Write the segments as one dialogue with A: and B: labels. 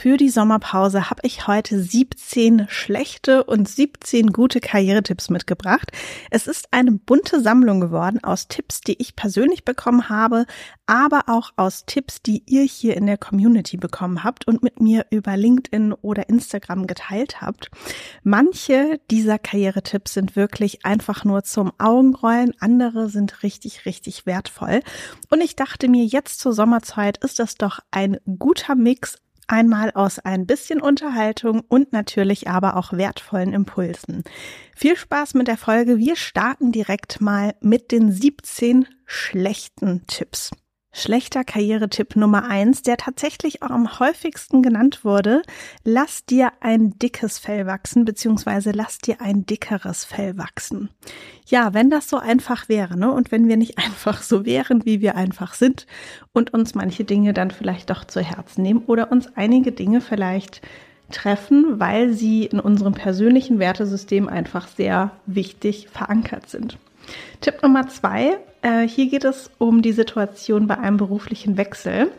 A: Für die Sommerpause habe ich heute 17 schlechte und 17 gute Karrieretipps mitgebracht. Es ist eine bunte Sammlung geworden aus Tipps, die ich persönlich bekommen habe, aber auch aus Tipps, die ihr hier in der Community bekommen habt und mit mir über LinkedIn oder Instagram geteilt habt. Manche dieser Karrieretipps sind wirklich einfach nur zum Augenrollen, andere sind richtig, richtig wertvoll. Und ich dachte mir, jetzt zur Sommerzeit ist das doch ein guter Mix Einmal aus ein bisschen Unterhaltung und natürlich aber auch wertvollen Impulsen. Viel Spaß mit der Folge. Wir starten direkt mal mit den 17 schlechten Tipps. Schlechter Karrieretipp Nummer eins, der tatsächlich auch am häufigsten genannt wurde. Lass dir ein dickes Fell wachsen, beziehungsweise lass dir ein dickeres Fell wachsen. Ja, wenn das so einfach wäre, ne? Und wenn wir nicht einfach so wären, wie wir einfach sind und uns manche Dinge dann vielleicht doch zu Herzen nehmen oder uns einige Dinge vielleicht treffen, weil sie in unserem persönlichen Wertesystem einfach sehr wichtig verankert sind. Tipp Nummer zwei, äh, hier geht es um die Situation bei einem beruflichen Wechsel.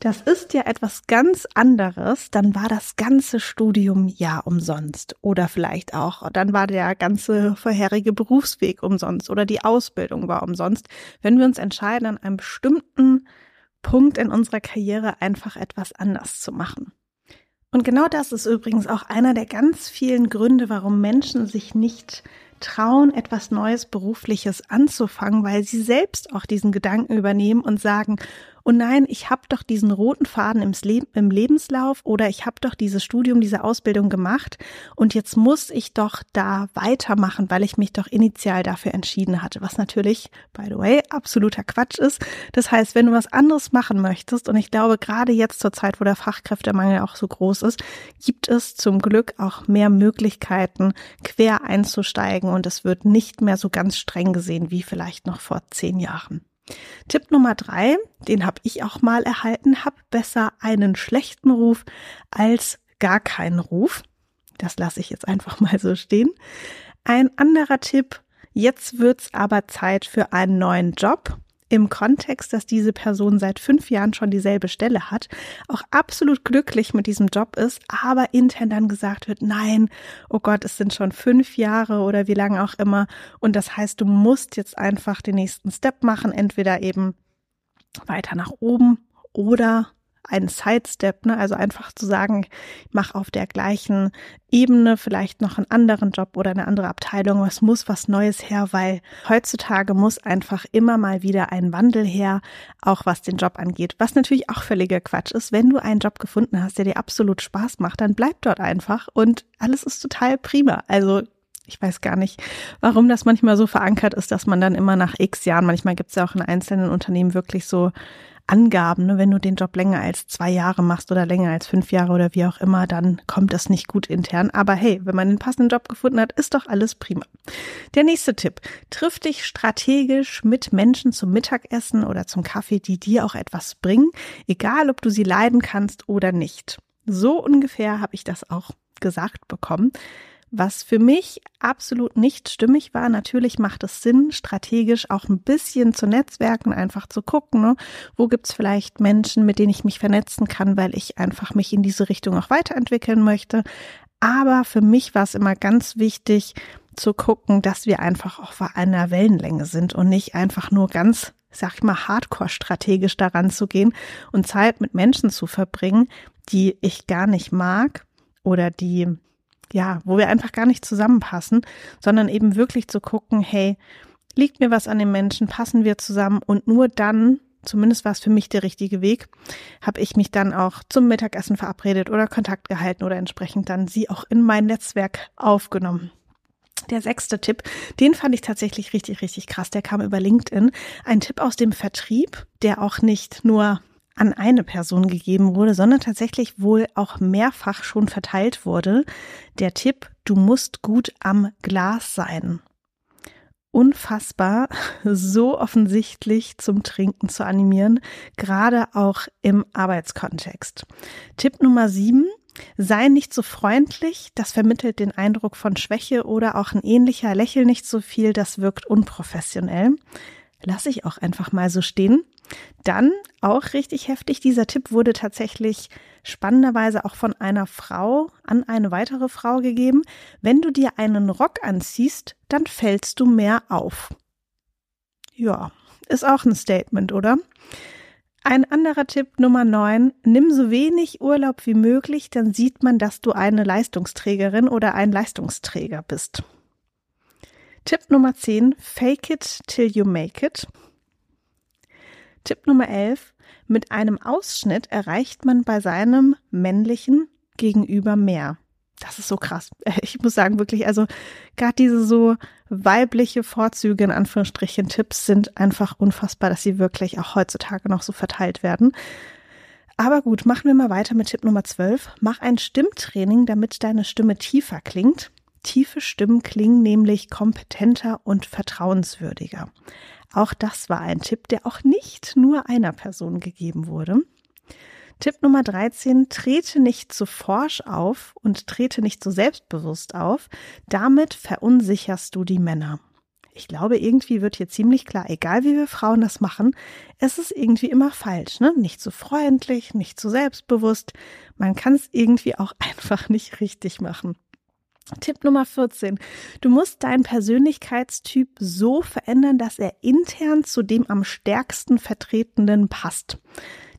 A: Das ist ja etwas ganz anderes, dann war das ganze Studium ja umsonst oder vielleicht auch, dann war der ganze vorherige Berufsweg umsonst oder die Ausbildung war umsonst, wenn wir uns entscheiden, an einem bestimmten Punkt in unserer Karriere einfach etwas anders zu machen. Und genau das ist übrigens auch einer der ganz vielen Gründe, warum Menschen sich nicht trauen, etwas Neues Berufliches anzufangen, weil sie selbst auch diesen Gedanken übernehmen und sagen, oh nein, ich habe doch diesen roten Faden im, Le im Lebenslauf oder ich habe doch dieses Studium, diese Ausbildung gemacht und jetzt muss ich doch da weitermachen, weil ich mich doch initial dafür entschieden hatte, was natürlich, by the way, absoluter Quatsch ist. Das heißt, wenn du was anderes machen möchtest, und ich glaube, gerade jetzt zur Zeit, wo der Fachkräftemangel auch so groß ist, gibt es zum Glück auch mehr Möglichkeiten, quer einzusteigen und es wird nicht mehr so ganz streng gesehen wie vielleicht noch vor zehn Jahren. Tipp Nummer drei, den habe ich auch mal erhalten, hab besser einen schlechten Ruf als gar keinen Ruf. Das lasse ich jetzt einfach mal so stehen. Ein anderer Tipp, jetzt wird's aber Zeit für einen neuen Job im Kontext, dass diese Person seit fünf Jahren schon dieselbe Stelle hat, auch absolut glücklich mit diesem Job ist, aber intern dann gesagt wird, nein, oh Gott, es sind schon fünf Jahre oder wie lange auch immer. Und das heißt, du musst jetzt einfach den nächsten Step machen, entweder eben weiter nach oben oder ein Sidestep, ne? also einfach zu sagen, ich mache auf der gleichen Ebene vielleicht noch einen anderen Job oder eine andere Abteilung, was muss was Neues her, weil heutzutage muss einfach immer mal wieder ein Wandel her, auch was den Job angeht. Was natürlich auch völliger Quatsch ist, wenn du einen Job gefunden hast, der dir absolut Spaß macht, dann bleib dort einfach und alles ist total prima. Also ich weiß gar nicht, warum das manchmal so verankert ist, dass man dann immer nach x Jahren, manchmal gibt es ja auch in einzelnen Unternehmen wirklich so Angaben. Ne? Wenn du den Job länger als zwei Jahre machst oder länger als fünf Jahre oder wie auch immer, dann kommt das nicht gut intern. Aber hey, wenn man den passenden Job gefunden hat, ist doch alles prima. Der nächste Tipp. Triff dich strategisch mit Menschen zum Mittagessen oder zum Kaffee, die dir auch etwas bringen, egal ob du sie leiden kannst oder nicht. So ungefähr habe ich das auch gesagt bekommen. Was für mich absolut nicht stimmig war, natürlich macht es Sinn, strategisch auch ein bisschen zu netzwerken, einfach zu gucken, ne? wo gibt's vielleicht Menschen, mit denen ich mich vernetzen kann, weil ich einfach mich in diese Richtung auch weiterentwickeln möchte. Aber für mich war es immer ganz wichtig zu gucken, dass wir einfach auf einer Wellenlänge sind und nicht einfach nur ganz sag ich mal, hardcore strategisch daran zu gehen und Zeit mit Menschen zu verbringen, die ich gar nicht mag oder die ja, wo wir einfach gar nicht zusammenpassen, sondern eben wirklich zu gucken, hey, liegt mir was an den Menschen, passen wir zusammen und nur dann, zumindest war es für mich der richtige Weg, habe ich mich dann auch zum Mittagessen verabredet oder Kontakt gehalten oder entsprechend dann sie auch in mein Netzwerk aufgenommen. Der sechste Tipp, den fand ich tatsächlich richtig, richtig krass. Der kam über LinkedIn. Ein Tipp aus dem Vertrieb, der auch nicht nur an eine Person gegeben wurde, sondern tatsächlich wohl auch mehrfach schon verteilt wurde. Der Tipp, du musst gut am Glas sein. Unfassbar, so offensichtlich zum Trinken zu animieren, gerade auch im Arbeitskontext. Tipp Nummer sieben, Sei nicht so freundlich, das vermittelt den Eindruck von Schwäche oder auch ein ähnlicher Lächel nicht so viel, das wirkt unprofessionell. Lass ich auch einfach mal so stehen. Dann auch richtig heftig, dieser Tipp wurde tatsächlich spannenderweise auch von einer Frau an eine weitere Frau gegeben. Wenn du dir einen Rock anziehst, dann fällst du mehr auf. Ja, ist auch ein Statement, oder? Ein anderer Tipp Nummer 9, nimm so wenig Urlaub wie möglich, dann sieht man, dass du eine Leistungsträgerin oder ein Leistungsträger bist. Tipp Nummer 10, fake it till you make it. Tipp Nummer 11, mit einem Ausschnitt erreicht man bei seinem männlichen Gegenüber mehr. Das ist so krass. Ich muss sagen, wirklich, also gerade diese so weibliche Vorzüge in Anführungsstrichen Tipps sind einfach unfassbar, dass sie wirklich auch heutzutage noch so verteilt werden. Aber gut, machen wir mal weiter mit Tipp Nummer 12. Mach ein Stimmtraining, damit deine Stimme tiefer klingt. Tiefe Stimmen klingen nämlich kompetenter und vertrauenswürdiger. Auch das war ein Tipp, der auch nicht nur einer Person gegeben wurde. Tipp Nummer 13, trete nicht zu forsch auf und trete nicht zu selbstbewusst auf. Damit verunsicherst du die Männer. Ich glaube, irgendwie wird hier ziemlich klar, egal wie wir Frauen das machen, es ist irgendwie immer falsch, ne? Nicht zu freundlich, nicht zu selbstbewusst. Man kann es irgendwie auch einfach nicht richtig machen. Tipp Nummer 14. Du musst deinen Persönlichkeitstyp so verändern, dass er intern zu dem am stärksten vertretenen passt.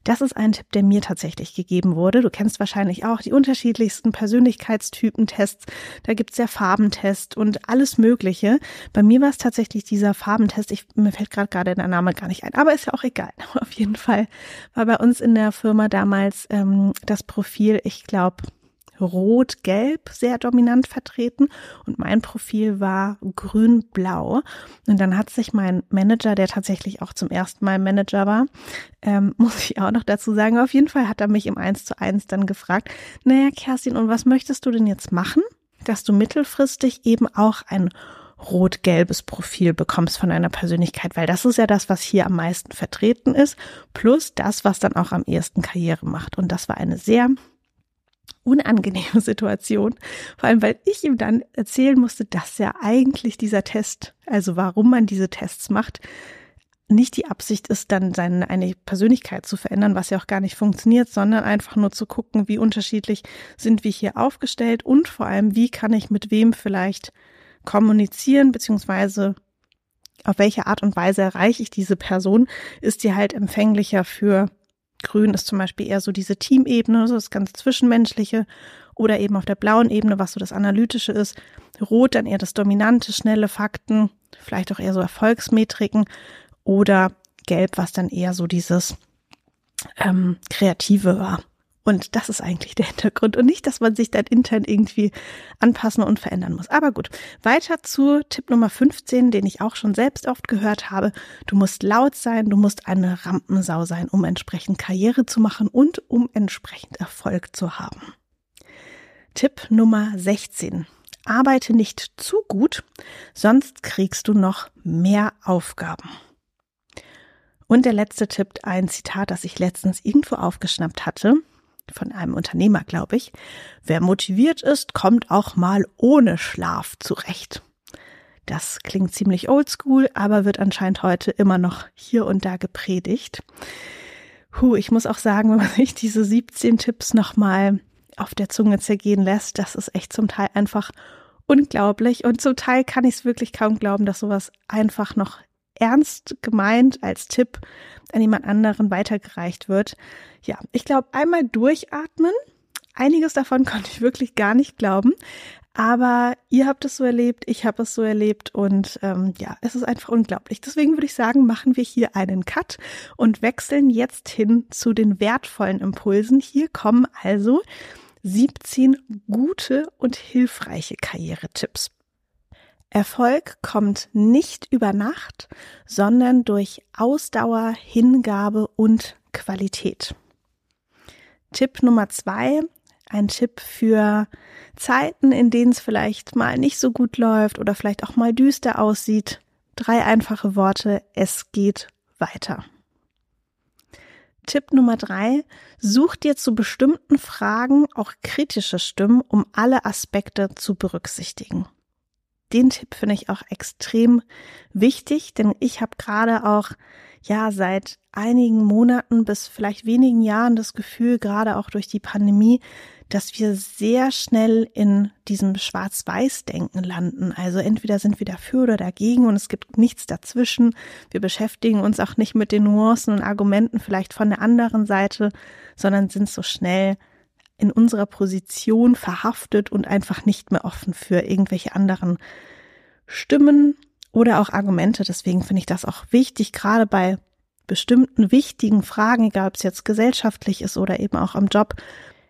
A: Das ist ein Tipp, der mir tatsächlich gegeben wurde. Du kennst wahrscheinlich auch die unterschiedlichsten Persönlichkeitstypentests. Da gibt's ja Farbentest und alles Mögliche. Bei mir war es tatsächlich dieser Farbentest. Ich, mir fällt gerade gerade der Name gar nicht ein, aber ist ja auch egal. Auf jeden Fall war bei uns in der Firma damals ähm, das Profil, ich glaube, Rot-Gelb sehr dominant vertreten und mein Profil war Grün-Blau. Und dann hat sich mein Manager, der tatsächlich auch zum ersten Mal Manager war, ähm, muss ich auch noch dazu sagen, auf jeden Fall hat er mich im Eins zu eins dann gefragt, naja, Kerstin, und was möchtest du denn jetzt machen, dass du mittelfristig eben auch ein rot-gelbes Profil bekommst von einer Persönlichkeit, weil das ist ja das, was hier am meisten vertreten ist, plus das, was dann auch am ehesten Karriere macht. Und das war eine sehr unangenehme Situation. Vor allem, weil ich ihm dann erzählen musste, dass ja eigentlich dieser Test, also warum man diese Tests macht, nicht die Absicht ist, dann seine eine Persönlichkeit zu verändern, was ja auch gar nicht funktioniert, sondern einfach nur zu gucken, wie unterschiedlich sind wir hier aufgestellt und vor allem, wie kann ich mit wem vielleicht kommunizieren, beziehungsweise auf welche Art und Weise erreiche ich diese Person, ist die halt empfänglicher für Grün ist zum Beispiel eher so diese Teamebene, so das ganz Zwischenmenschliche oder eben auf der blauen Ebene, was so das Analytische ist. Rot dann eher das Dominante, schnelle Fakten, vielleicht auch eher so Erfolgsmetriken oder Gelb, was dann eher so dieses ähm, Kreative war. Und das ist eigentlich der Hintergrund und nicht, dass man sich dann intern irgendwie anpassen und verändern muss. Aber gut, weiter zu Tipp Nummer 15, den ich auch schon selbst oft gehört habe. Du musst laut sein, du musst eine Rampensau sein, um entsprechend Karriere zu machen und um entsprechend Erfolg zu haben. Tipp Nummer 16. Arbeite nicht zu gut, sonst kriegst du noch mehr Aufgaben. Und der letzte Tipp, ein Zitat, das ich letztens irgendwo aufgeschnappt hatte von einem Unternehmer, glaube ich. Wer motiviert ist, kommt auch mal ohne Schlaf zurecht. Das klingt ziemlich oldschool, aber wird anscheinend heute immer noch hier und da gepredigt. Huh, ich muss auch sagen, wenn man sich diese 17 Tipps nochmal auf der Zunge zergehen lässt, das ist echt zum Teil einfach unglaublich. Und zum Teil kann ich es wirklich kaum glauben, dass sowas einfach noch ernst gemeint als Tipp an jemand anderen weitergereicht wird. Ja, ich glaube, einmal durchatmen. Einiges davon konnte ich wirklich gar nicht glauben. Aber ihr habt es so erlebt, ich habe es so erlebt und ähm, ja, es ist einfach unglaublich. Deswegen würde ich sagen, machen wir hier einen Cut und wechseln jetzt hin zu den wertvollen Impulsen. Hier kommen also 17 gute und hilfreiche Karrieretipps. Erfolg kommt nicht über Nacht, sondern durch Ausdauer, Hingabe und Qualität. Tipp Nummer zwei, ein Tipp für Zeiten, in denen es vielleicht mal nicht so gut läuft oder vielleicht auch mal düster aussieht. Drei einfache Worte, es geht weiter. Tipp Nummer drei, such dir zu bestimmten Fragen auch kritische Stimmen, um alle Aspekte zu berücksichtigen. Den Tipp finde ich auch extrem wichtig, denn ich habe gerade auch ja seit einigen Monaten bis vielleicht wenigen Jahren das Gefühl, gerade auch durch die Pandemie, dass wir sehr schnell in diesem Schwarz-Weiß-Denken landen. Also entweder sind wir dafür oder dagegen und es gibt nichts dazwischen. Wir beschäftigen uns auch nicht mit den Nuancen und Argumenten vielleicht von der anderen Seite, sondern sind so schnell in unserer Position verhaftet und einfach nicht mehr offen für irgendwelche anderen Stimmen oder auch Argumente. Deswegen finde ich das auch wichtig, gerade bei bestimmten wichtigen Fragen, egal ob es jetzt gesellschaftlich ist oder eben auch am Job,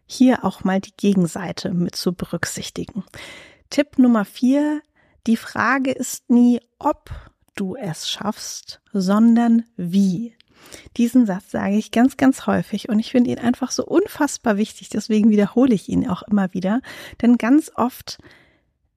A: hier auch mal die Gegenseite mit zu berücksichtigen. Tipp Nummer vier. Die Frage ist nie, ob du es schaffst, sondern wie. Diesen Satz sage ich ganz, ganz häufig und ich finde ihn einfach so unfassbar wichtig. Deswegen wiederhole ich ihn auch immer wieder. Denn ganz oft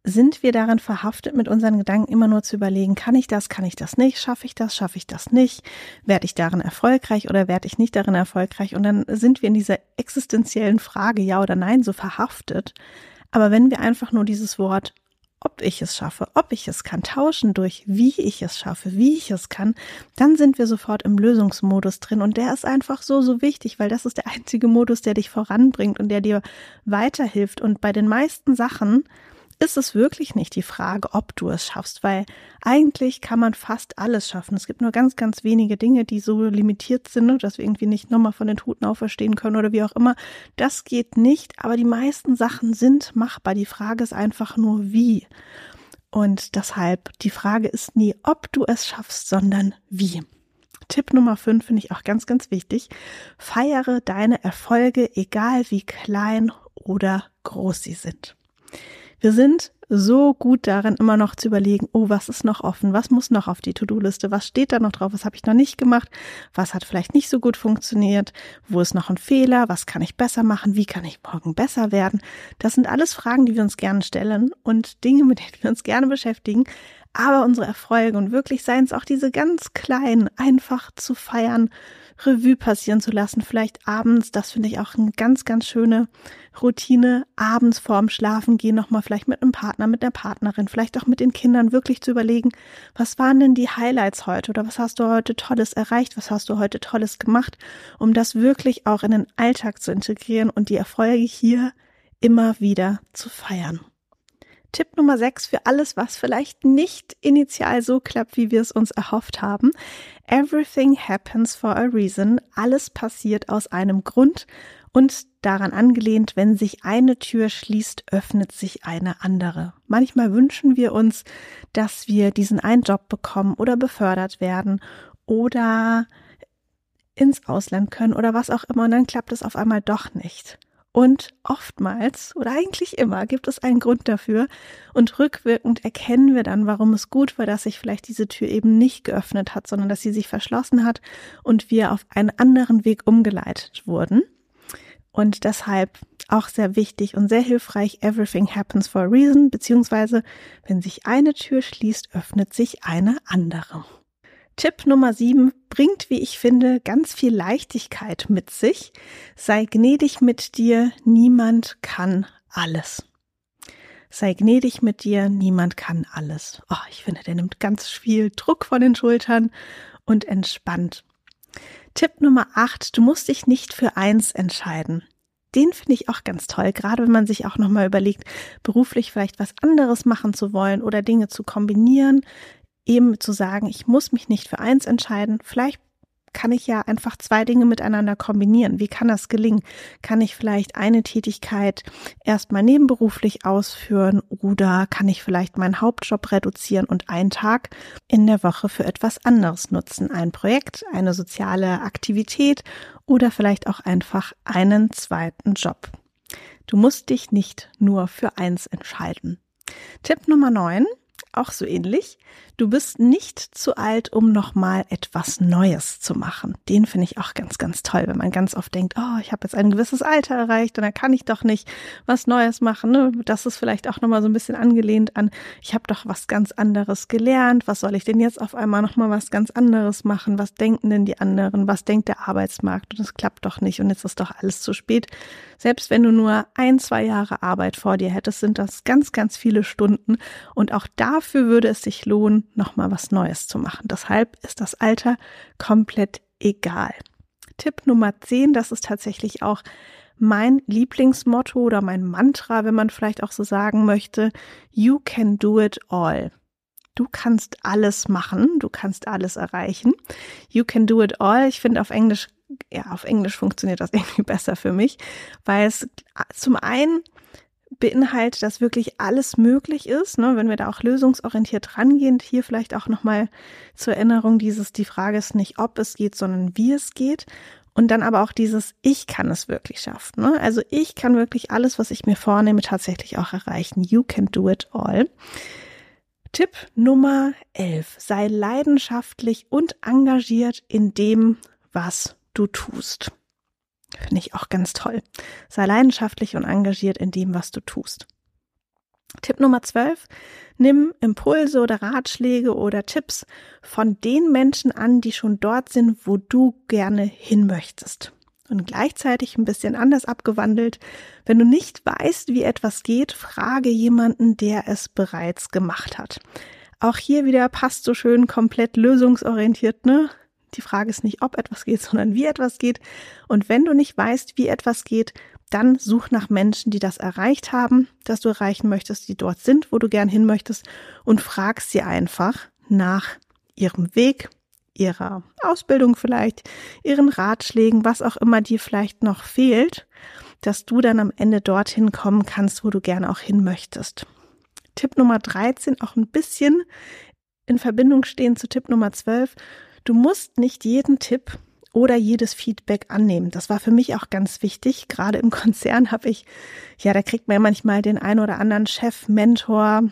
A: sind wir darin verhaftet, mit unseren Gedanken immer nur zu überlegen, kann ich das, kann ich das nicht, schaffe ich das, schaffe ich das nicht, werde ich darin erfolgreich oder werde ich nicht darin erfolgreich? Und dann sind wir in dieser existenziellen Frage, ja oder nein, so verhaftet. Aber wenn wir einfach nur dieses Wort, ob ich es schaffe, ob ich es kann, tauschen durch, wie ich es schaffe, wie ich es kann, dann sind wir sofort im Lösungsmodus drin. Und der ist einfach so, so wichtig, weil das ist der einzige Modus, der dich voranbringt und der dir weiterhilft. Und bei den meisten Sachen, ist es wirklich nicht die Frage, ob du es schaffst, weil eigentlich kann man fast alles schaffen. Es gibt nur ganz, ganz wenige Dinge, die so limitiert sind, ne, dass wir irgendwie nicht nochmal von den Toten auferstehen können oder wie auch immer. Das geht nicht, aber die meisten Sachen sind machbar. Die Frage ist einfach nur wie. Und deshalb, die Frage ist nie, ob du es schaffst, sondern wie. Tipp Nummer 5 finde ich auch ganz, ganz wichtig. Feiere deine Erfolge, egal wie klein oder groß sie sind. Wir sind so gut darin, immer noch zu überlegen, oh, was ist noch offen, was muss noch auf die To-Do-Liste, was steht da noch drauf, was habe ich noch nicht gemacht, was hat vielleicht nicht so gut funktioniert, wo ist noch ein Fehler, was kann ich besser machen, wie kann ich morgen besser werden. Das sind alles Fragen, die wir uns gerne stellen und Dinge, mit denen wir uns gerne beschäftigen. Aber unsere Erfolge und wirklich seien es auch diese ganz kleinen, einfach zu feiern Revue passieren zu lassen. Vielleicht abends, das finde ich auch eine ganz, ganz schöne Routine, abends vorm Schlafen gehen, nochmal vielleicht mit einem Partner, mit einer Partnerin, vielleicht auch mit den Kindern wirklich zu überlegen, was waren denn die Highlights heute oder was hast du heute Tolles erreicht, was hast du heute Tolles gemacht, um das wirklich auch in den Alltag zu integrieren und die Erfolge hier immer wieder zu feiern. Tipp Nummer 6 für alles, was vielleicht nicht initial so klappt, wie wir es uns erhofft haben. Everything happens for a reason. Alles passiert aus einem Grund und daran angelehnt, wenn sich eine Tür schließt, öffnet sich eine andere. Manchmal wünschen wir uns, dass wir diesen einen Job bekommen oder befördert werden oder ins Ausland können oder was auch immer und dann klappt es auf einmal doch nicht. Und oftmals oder eigentlich immer gibt es einen Grund dafür. Und rückwirkend erkennen wir dann, warum es gut war, dass sich vielleicht diese Tür eben nicht geöffnet hat, sondern dass sie sich verschlossen hat und wir auf einen anderen Weg umgeleitet wurden. Und deshalb auch sehr wichtig und sehr hilfreich, everything happens for a reason, beziehungsweise wenn sich eine Tür schließt, öffnet sich eine andere. Tipp Nummer sieben bringt, wie ich finde, ganz viel Leichtigkeit mit sich. Sei gnädig mit dir, niemand kann alles. Sei gnädig mit dir, niemand kann alles. Oh, ich finde, der nimmt ganz viel Druck von den Schultern und entspannt. Tipp Nummer acht, du musst dich nicht für eins entscheiden. Den finde ich auch ganz toll, gerade wenn man sich auch nochmal überlegt, beruflich vielleicht was anderes machen zu wollen oder Dinge zu kombinieren eben zu sagen, ich muss mich nicht für eins entscheiden, vielleicht kann ich ja einfach zwei Dinge miteinander kombinieren. Wie kann das gelingen? Kann ich vielleicht eine Tätigkeit erstmal nebenberuflich ausführen oder kann ich vielleicht meinen Hauptjob reduzieren und einen Tag in der Woche für etwas anderes nutzen? Ein Projekt, eine soziale Aktivität oder vielleicht auch einfach einen zweiten Job. Du musst dich nicht nur für eins entscheiden. Tipp Nummer neun auch so ähnlich. Du bist nicht zu alt, um nochmal etwas Neues zu machen. Den finde ich auch ganz, ganz toll, wenn man ganz oft denkt, oh, ich habe jetzt ein gewisses Alter erreicht und da kann ich doch nicht was Neues machen. Ne? Das ist vielleicht auch nochmal so ein bisschen angelehnt an, ich habe doch was ganz anderes gelernt. Was soll ich denn jetzt auf einmal nochmal was ganz anderes machen? Was denken denn die anderen? Was denkt der Arbeitsmarkt? Und es klappt doch nicht und jetzt ist doch alles zu spät. Selbst wenn du nur ein, zwei Jahre Arbeit vor dir hättest, sind das ganz, ganz viele Stunden und auch dafür würde es sich lohnen, nochmal was Neues zu machen. Deshalb ist das Alter komplett egal. Tipp Nummer 10, das ist tatsächlich auch mein Lieblingsmotto oder mein Mantra, wenn man vielleicht auch so sagen möchte. You can do it all. Du kannst alles machen, du kannst alles erreichen. You can do it all. Ich finde auf Englisch, ja, auf Englisch funktioniert das irgendwie besser für mich, weil es zum einen beinhaltet, dass wirklich alles möglich ist, ne, wenn wir da auch lösungsorientiert rangehen. Hier vielleicht auch nochmal zur Erinnerung dieses, die Frage ist nicht, ob es geht, sondern wie es geht. Und dann aber auch dieses, ich kann es wirklich schaffen. Ne? Also ich kann wirklich alles, was ich mir vornehme, tatsächlich auch erreichen. You can do it all. Tipp Nummer 11. Sei leidenschaftlich und engagiert in dem, was du tust. Finde ich auch ganz toll. Sei leidenschaftlich und engagiert in dem, was du tust. Tipp Nummer 12. Nimm Impulse oder Ratschläge oder Tipps von den Menschen an, die schon dort sind, wo du gerne hin möchtest. Und gleichzeitig ein bisschen anders abgewandelt. Wenn du nicht weißt, wie etwas geht, frage jemanden, der es bereits gemacht hat. Auch hier wieder passt so schön komplett lösungsorientiert, ne? Die Frage ist nicht, ob etwas geht, sondern wie etwas geht. Und wenn du nicht weißt, wie etwas geht, dann such nach Menschen, die das erreicht haben, das du erreichen möchtest, die dort sind, wo du gern hin möchtest und frag sie einfach nach ihrem Weg, ihrer Ausbildung vielleicht, ihren Ratschlägen, was auch immer dir vielleicht noch fehlt, dass du dann am Ende dorthin kommen kannst, wo du gerne auch hin möchtest. Tipp Nummer 13, auch ein bisschen in Verbindung stehen zu Tipp Nummer 12. Du musst nicht jeden Tipp oder jedes Feedback annehmen. Das war für mich auch ganz wichtig. Gerade im Konzern habe ich, ja, da kriegt man ja manchmal den einen oder anderen Chef, Mentor,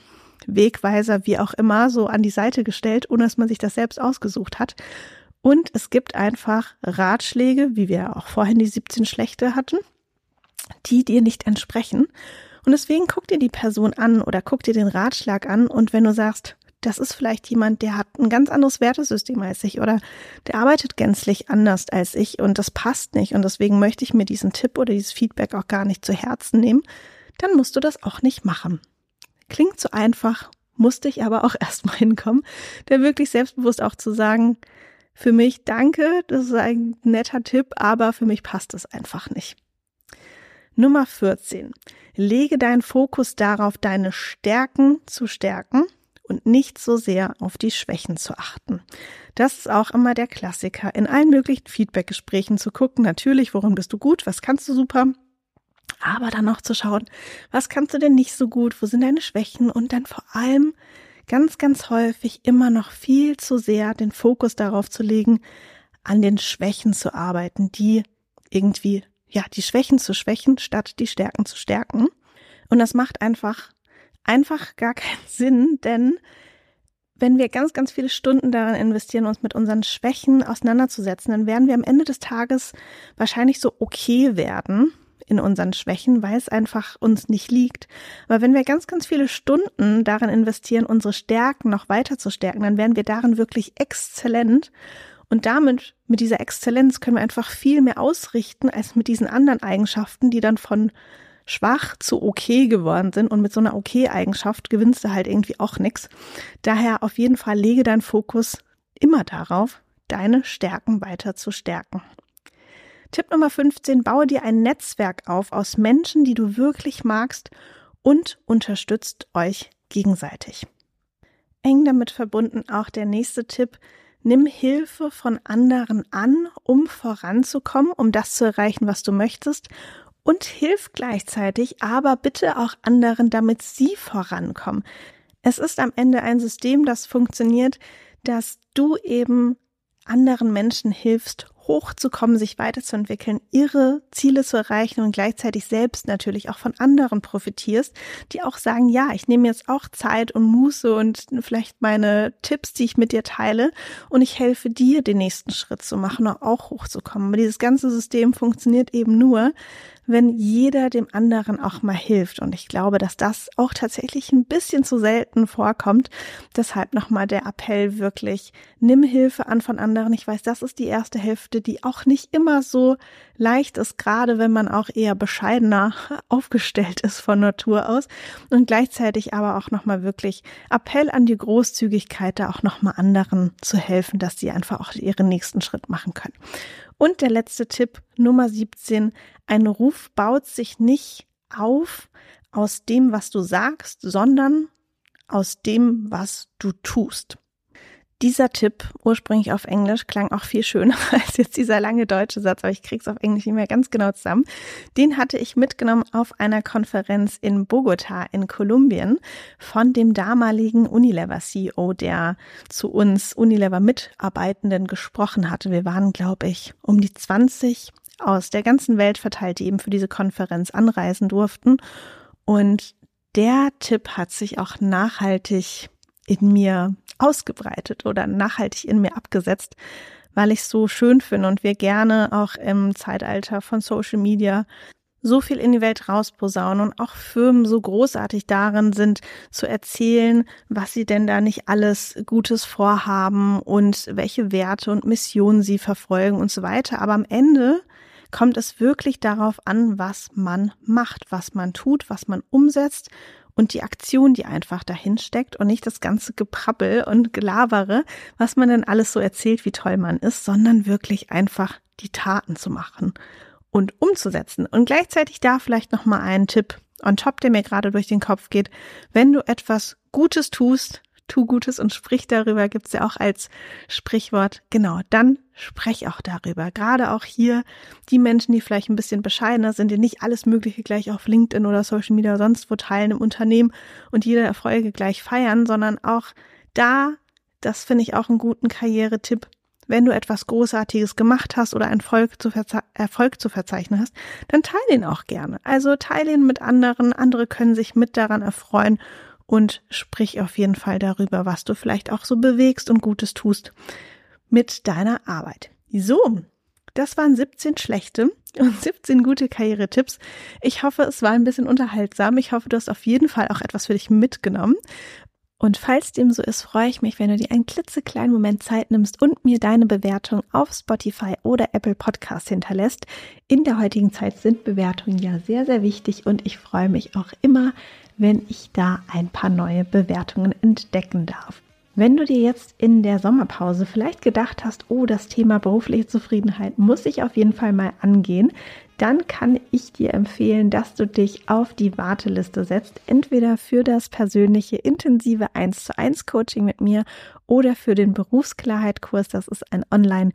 A: Wegweiser, wie auch immer, so an die Seite gestellt, ohne dass man sich das selbst ausgesucht hat. Und es gibt einfach Ratschläge, wie wir auch vorhin die 17 schlechte hatten, die dir nicht entsprechen. Und deswegen guck dir die Person an oder guck dir den Ratschlag an und wenn du sagst, das ist vielleicht jemand, der hat ein ganz anderes Wertesystem als ich oder der arbeitet gänzlich anders als ich und das passt nicht und deswegen möchte ich mir diesen Tipp oder dieses Feedback auch gar nicht zu Herzen nehmen, dann musst du das auch nicht machen. Klingt so einfach, musste ich aber auch erstmal hinkommen, der wirklich selbstbewusst auch zu sagen, für mich danke, das ist ein netter Tipp, aber für mich passt es einfach nicht. Nummer 14. Lege deinen Fokus darauf, deine Stärken zu stärken und nicht so sehr auf die Schwächen zu achten. Das ist auch immer der Klassiker, in allen möglichen Feedbackgesprächen zu gucken, natürlich, worin bist du gut, was kannst du super, aber dann auch zu schauen, was kannst du denn nicht so gut, wo sind deine Schwächen? Und dann vor allem ganz, ganz häufig immer noch viel zu sehr den Fokus darauf zu legen, an den Schwächen zu arbeiten, die irgendwie, ja, die Schwächen zu schwächen, statt die Stärken zu stärken. Und das macht einfach einfach gar keinen Sinn, denn wenn wir ganz, ganz viele Stunden daran investieren, uns mit unseren Schwächen auseinanderzusetzen, dann werden wir am Ende des Tages wahrscheinlich so okay werden in unseren Schwächen, weil es einfach uns nicht liegt. Aber wenn wir ganz, ganz viele Stunden daran investieren, unsere Stärken noch weiter zu stärken, dann werden wir darin wirklich exzellent. Und damit, mit dieser Exzellenz können wir einfach viel mehr ausrichten als mit diesen anderen Eigenschaften, die dann von schwach zu okay geworden sind und mit so einer okay-Eigenschaft gewinnst du halt irgendwie auch nichts. Daher auf jeden Fall lege deinen Fokus immer darauf, deine Stärken weiter zu stärken. Tipp Nummer 15, baue dir ein Netzwerk auf aus Menschen, die du wirklich magst und unterstützt euch gegenseitig. Eng damit verbunden auch der nächste Tipp, nimm Hilfe von anderen an, um voranzukommen, um das zu erreichen, was du möchtest und hilf gleichzeitig aber bitte auch anderen, damit sie vorankommen. Es ist am Ende ein System, das funktioniert, dass du eben anderen Menschen hilfst, hochzukommen, sich weiterzuentwickeln, ihre Ziele zu erreichen und gleichzeitig selbst natürlich auch von anderen profitierst, die auch sagen, ja, ich nehme jetzt auch Zeit und Muße und vielleicht meine Tipps, die ich mit dir teile und ich helfe dir, den nächsten Schritt zu machen auch hochzukommen. Aber dieses ganze System funktioniert eben nur, wenn jeder dem anderen auch mal hilft. Und ich glaube, dass das auch tatsächlich ein bisschen zu selten vorkommt. Deshalb nochmal der Appell wirklich, nimm Hilfe an von anderen. Ich weiß, das ist die erste Hälfte, die auch nicht immer so leicht ist, gerade wenn man auch eher bescheidener aufgestellt ist von Natur aus. Und gleichzeitig aber auch nochmal wirklich Appell an die Großzügigkeit, da auch nochmal anderen zu helfen, dass sie einfach auch ihren nächsten Schritt machen können. Und der letzte Tipp, Nummer 17. Ein Ruf baut sich nicht auf aus dem, was du sagst, sondern aus dem, was du tust. Dieser Tipp, ursprünglich auf Englisch, klang auch viel schöner als jetzt dieser lange deutsche Satz, aber ich krieg's auf Englisch nicht mehr ganz genau zusammen. Den hatte ich mitgenommen auf einer Konferenz in Bogota in Kolumbien von dem damaligen Unilever CEO, der zu uns Unilever Mitarbeitenden gesprochen hatte. Wir waren, glaube ich, um die 20 aus der ganzen Welt verteilt, die eben für diese Konferenz anreisen durften. Und der Tipp hat sich auch nachhaltig in mir ausgebreitet oder nachhaltig in mir abgesetzt, weil ich es so schön finde und wir gerne auch im Zeitalter von Social Media so viel in die Welt rausposaunen und auch Firmen so großartig darin sind zu erzählen, was sie denn da nicht alles Gutes vorhaben und welche Werte und Missionen sie verfolgen und so weiter. Aber am Ende kommt es wirklich darauf an, was man macht, was man tut, was man umsetzt und die Aktion, die einfach dahin steckt und nicht das ganze Geprabbel und Gelabere, was man denn alles so erzählt, wie toll man ist, sondern wirklich einfach die Taten zu machen und umzusetzen. Und gleichzeitig da vielleicht noch mal einen Tipp on top, der mir gerade durch den Kopf geht. Wenn du etwas Gutes tust, tu Gutes und sprich darüber, gibt's ja auch als Sprichwort. Genau, dann sprech auch darüber. Gerade auch hier die Menschen, die vielleicht ein bisschen bescheidener sind, die nicht alles Mögliche gleich auf LinkedIn oder Social Media oder sonst wo teilen im Unternehmen und jede Erfolge gleich feiern, sondern auch da, das finde ich auch einen guten Karrieretipp, wenn du etwas Großartiges gemacht hast oder Erfolg zu, Erfolg zu verzeichnen hast, dann teile ihn auch gerne. Also teile ihn mit anderen, andere können sich mit daran erfreuen und sprich auf jeden Fall darüber, was du vielleicht auch so bewegst und Gutes tust mit deiner Arbeit. So, das waren 17 schlechte und 17 gute Karrieretipps. Ich hoffe, es war ein bisschen unterhaltsam. Ich hoffe, du hast auf jeden Fall auch etwas für dich mitgenommen. Und falls dem so ist, freue ich mich, wenn du dir einen klitzekleinen Moment Zeit nimmst und mir deine Bewertung auf Spotify oder Apple Podcast hinterlässt. In der heutigen Zeit sind Bewertungen ja sehr, sehr wichtig und ich freue mich auch immer, wenn ich da ein paar neue Bewertungen entdecken darf. Wenn du dir jetzt in der Sommerpause vielleicht gedacht hast, oh, das Thema berufliche Zufriedenheit muss ich auf jeden Fall mal angehen, dann kann ich dir empfehlen, dass du dich auf die Warteliste setzt, entweder für das persönliche intensive 1 zu 1 Coaching mit mir oder für den Berufsklarheit-Kurs. Das ist ein Online-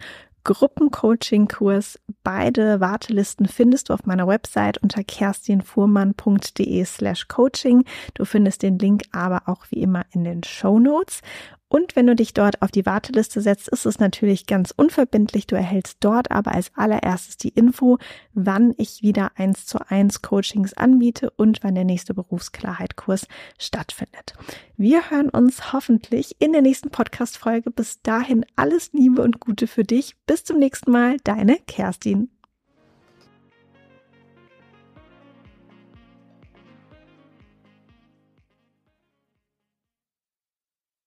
A: Gruppencoaching-Kurs. Beide Wartelisten findest du auf meiner Website unter kerstinfuhrmann.de slash coaching. Du findest den Link aber auch wie immer in den Show Notes. Und wenn du dich dort auf die Warteliste setzt, ist es natürlich ganz unverbindlich. Du erhältst dort aber als allererstes die Info, wann ich wieder eins zu eins Coachings anbiete und wann der nächste Berufsklarheit-Kurs stattfindet. Wir hören uns hoffentlich in der nächsten Podcast-Folge. Bis dahin alles Liebe und Gute für dich. Bis zum nächsten Mal. Deine Kerstin.